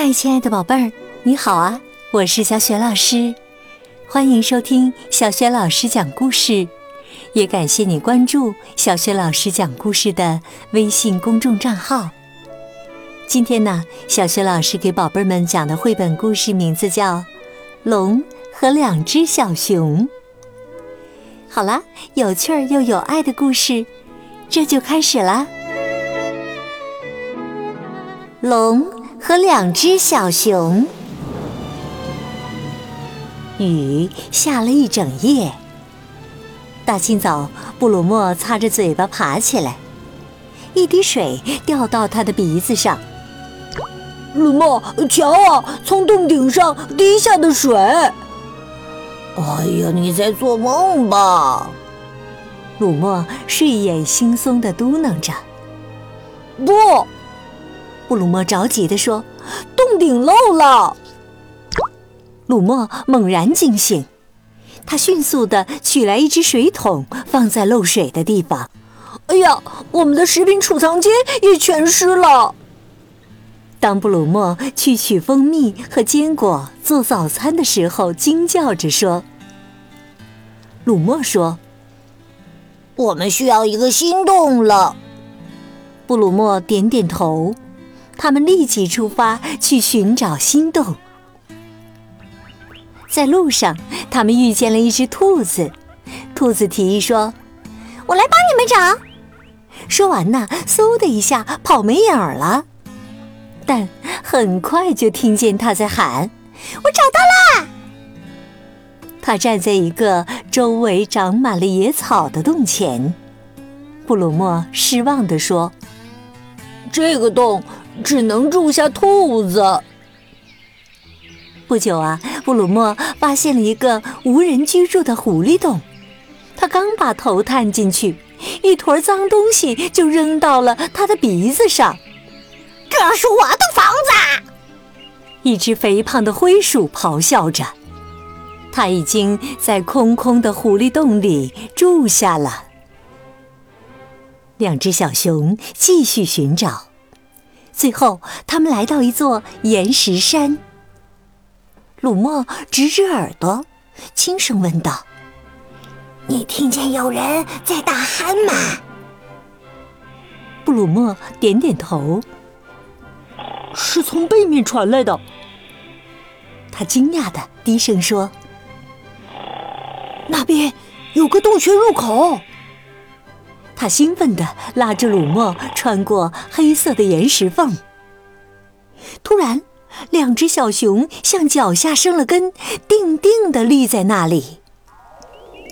嗨，亲爱的宝贝儿，你好啊！我是小雪老师，欢迎收听小雪老师讲故事，也感谢你关注小雪老师讲故事的微信公众账号。今天呢，小雪老师给宝贝们讲的绘本故事名字叫《龙和两只小熊》。好啦，有趣儿又有爱的故事，这就开始啦！龙。和两只小熊，雨下了一整夜。大清早，布鲁莫擦着嘴巴爬起来，一滴水掉到他的鼻子上。鲁莫，瞧啊，从洞顶上滴下的水！哎呀，你在做梦吧？鲁莫睡眼惺忪地嘟囔着。不。布鲁莫着急地说：“洞顶漏了！”鲁莫猛然惊醒，他迅速地取来一只水桶，放在漏水的地方。“哎呀，我们的食品储藏间也全湿了！”当布鲁莫去取蜂蜜和坚果做早餐的时候，惊叫着说：“鲁莫说，我们需要一个新洞了。”布鲁莫点点头。他们立即出发去寻找新洞。在路上，他们遇见了一只兔子。兔子提议说：“我来帮你们找。”说完呢，嗖的一下跑没影儿了。但很快就听见他在喊：“我找到啦！”他站在一个周围长满了野草的洞前。布鲁莫失望地说：“这个洞……”只能住下兔子。不久啊，布鲁莫发现了一个无人居住的狐狸洞。他刚把头探进去，一坨脏东西就扔到了他的鼻子上。这是我的房子！一只肥胖的灰鼠咆哮着。他已经在空空的狐狸洞里住下了。两只小熊继续寻找。最后，他们来到一座岩石山。鲁莫直直耳朵，轻声问道：“你听见有人在大喊吗？”布鲁莫点点头：“是从背面传来的。”他惊讶的低声说：“那边有个洞穴入口。”他兴奋地拉着鲁莫穿过黑色的岩石缝。突然，两只小熊向脚下生了根，定定地立在那里。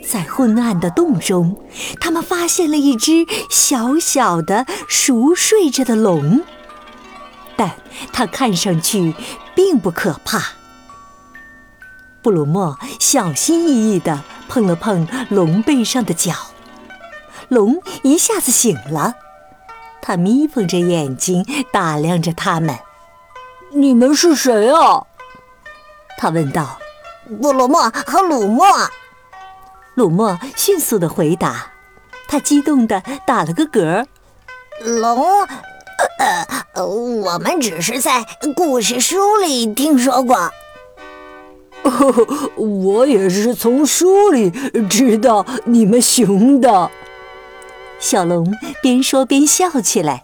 在昏暗的洞中，他们发现了一只小小的熟睡着的龙，但它看上去并不可怕。布鲁莫小心翼翼地碰了碰龙背上的角。龙一下子醒了，他眯缝着眼睛打量着他们。“你们是谁啊？”他问道。“布鲁莫和鲁莫。”鲁莫迅速的回答。他激动的打了个嗝。“龙，呃，我们只是在故事书里听说过。”“我也是从书里知道你们熊的。”小龙边说边笑起来，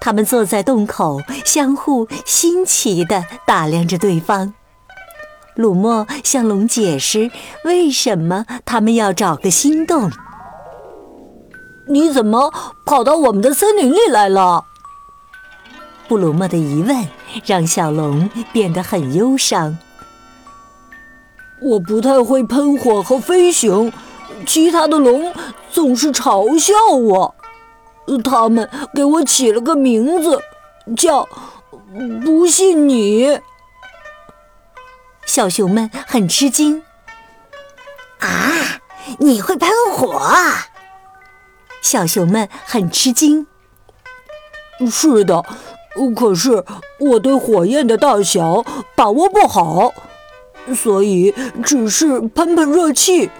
他们坐在洞口，相互新奇地打量着对方。鲁莫向龙解释为什么他们要找个新洞。你怎么跑到我们的森林里来了？布鲁莫的疑问让小龙变得很忧伤。我不太会喷火和飞行。其他的龙总是嘲笑我，他们给我起了个名字，叫“不信你”。小熊们很吃惊。啊，你会喷火？小熊们很吃惊。是的，可是我对火焰的大小把握不好，所以只是喷喷热气。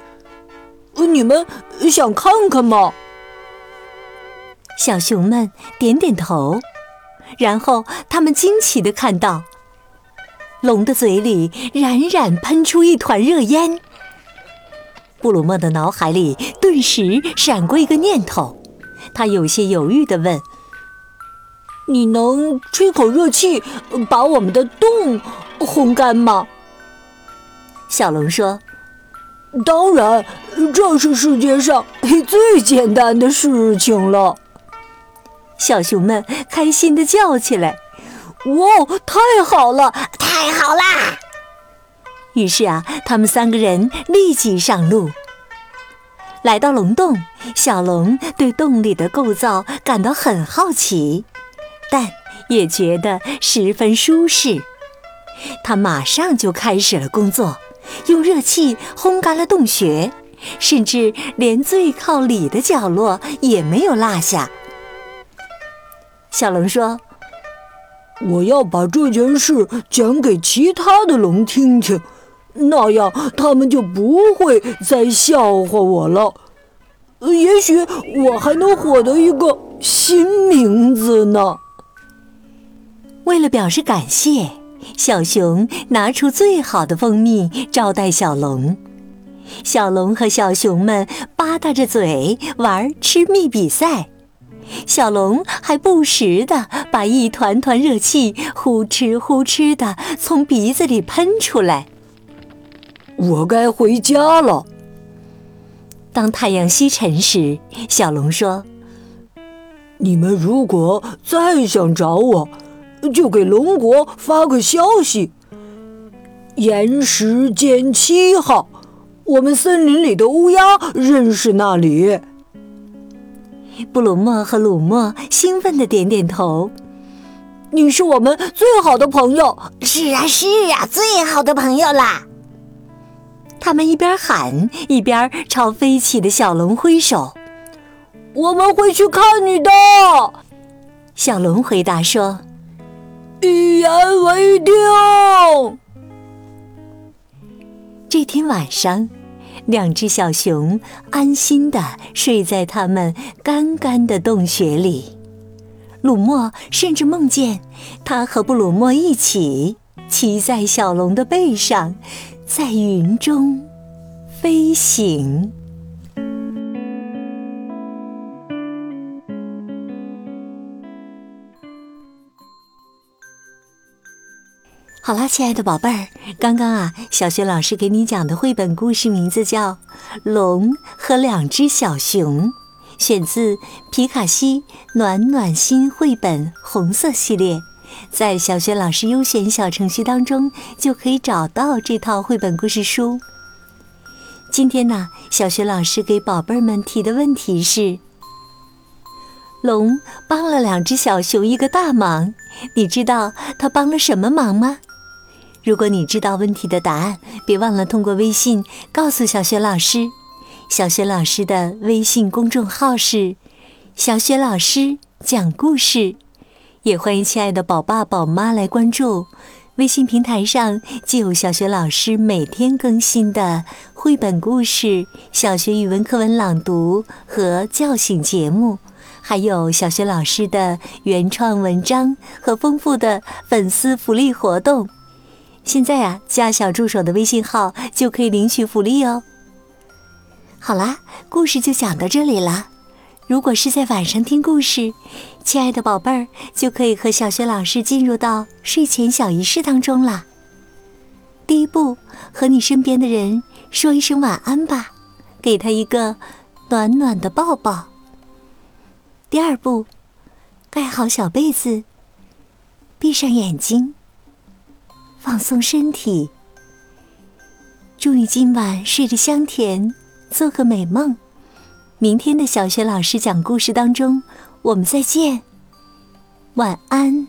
你们想看看吗？小熊们点点头，然后他们惊奇的看到，龙的嘴里冉冉喷出一团热烟。布鲁莫的脑海里顿时闪过一个念头，他有些犹豫地问：“你能吹口热气，把我们的洞烘干吗？”小龙说：“当然，这是世界上最简单的事情了。”小熊们开心地叫起来：“哇，太好了，太好啦！”于是啊，他们三个人立即上路，来到龙洞。小龙对洞里的构造感到很好奇，但也觉得十分舒适。他马上就开始了工作，用热气烘干了洞穴，甚至连最靠里的角落也没有落下。小龙说：“我要把这件事讲给其他的龙听听。”那样，他们就不会再笑话我了。也许我还能获得一个新名字呢。为了表示感谢，小熊拿出最好的蜂蜜招待小龙。小龙和小熊们吧嗒着嘴玩吃蜜比赛，小龙还不时地把一团团热气呼哧呼哧地从鼻子里喷出来。我该回家了。当太阳西沉时，小龙说：“你们如果再想找我，就给龙国发个消息。岩石间七号，我们森林里的乌鸦认识那里。”布鲁莫和鲁莫兴奋的点点头：“你是我们最好的朋友。”“是啊，是啊，最好的朋友啦！”他们一边喊，一边朝飞起的小龙挥手。我们会去看你的。小龙回答说：“一言为定。”这天晚上，两只小熊安心的睡在他们干干的洞穴里。鲁莫甚至梦见他和布鲁莫一起骑在小龙的背上。在云中飞行。好啦，亲爱的宝贝儿，刚刚啊，小学老师给你讲的绘本故事名字叫《龙和两只小熊》，选自皮卡西暖暖心绘本红色系列。在小学老师优选小程序当中，就可以找到这套绘本故事书。今天呢，小学老师给宝贝儿们提的问题是：龙帮了两只小熊一个大忙，你知道他帮了什么忙吗？如果你知道问题的答案，别忘了通过微信告诉小学老师。小学老师的微信公众号是“小学老师讲故事”。也欢迎亲爱的宝爸宝妈来关注微信平台上，既有小学老师每天更新的绘本故事、小学语文课文朗读和叫醒节目，还有小学老师的原创文章和丰富的粉丝福利活动。现在啊，加小助手的微信号就可以领取福利哦。好啦，故事就讲到这里了。如果是在晚上听故事，亲爱的宝贝儿就可以和小学老师进入到睡前小仪式当中了。第一步，和你身边的人说一声晚安吧，给他一个暖暖的抱抱。第二步，盖好小被子，闭上眼睛，放松身体。祝你今晚睡得香甜，做个美梦。明天的小学老师讲故事当中，我们再见，晚安。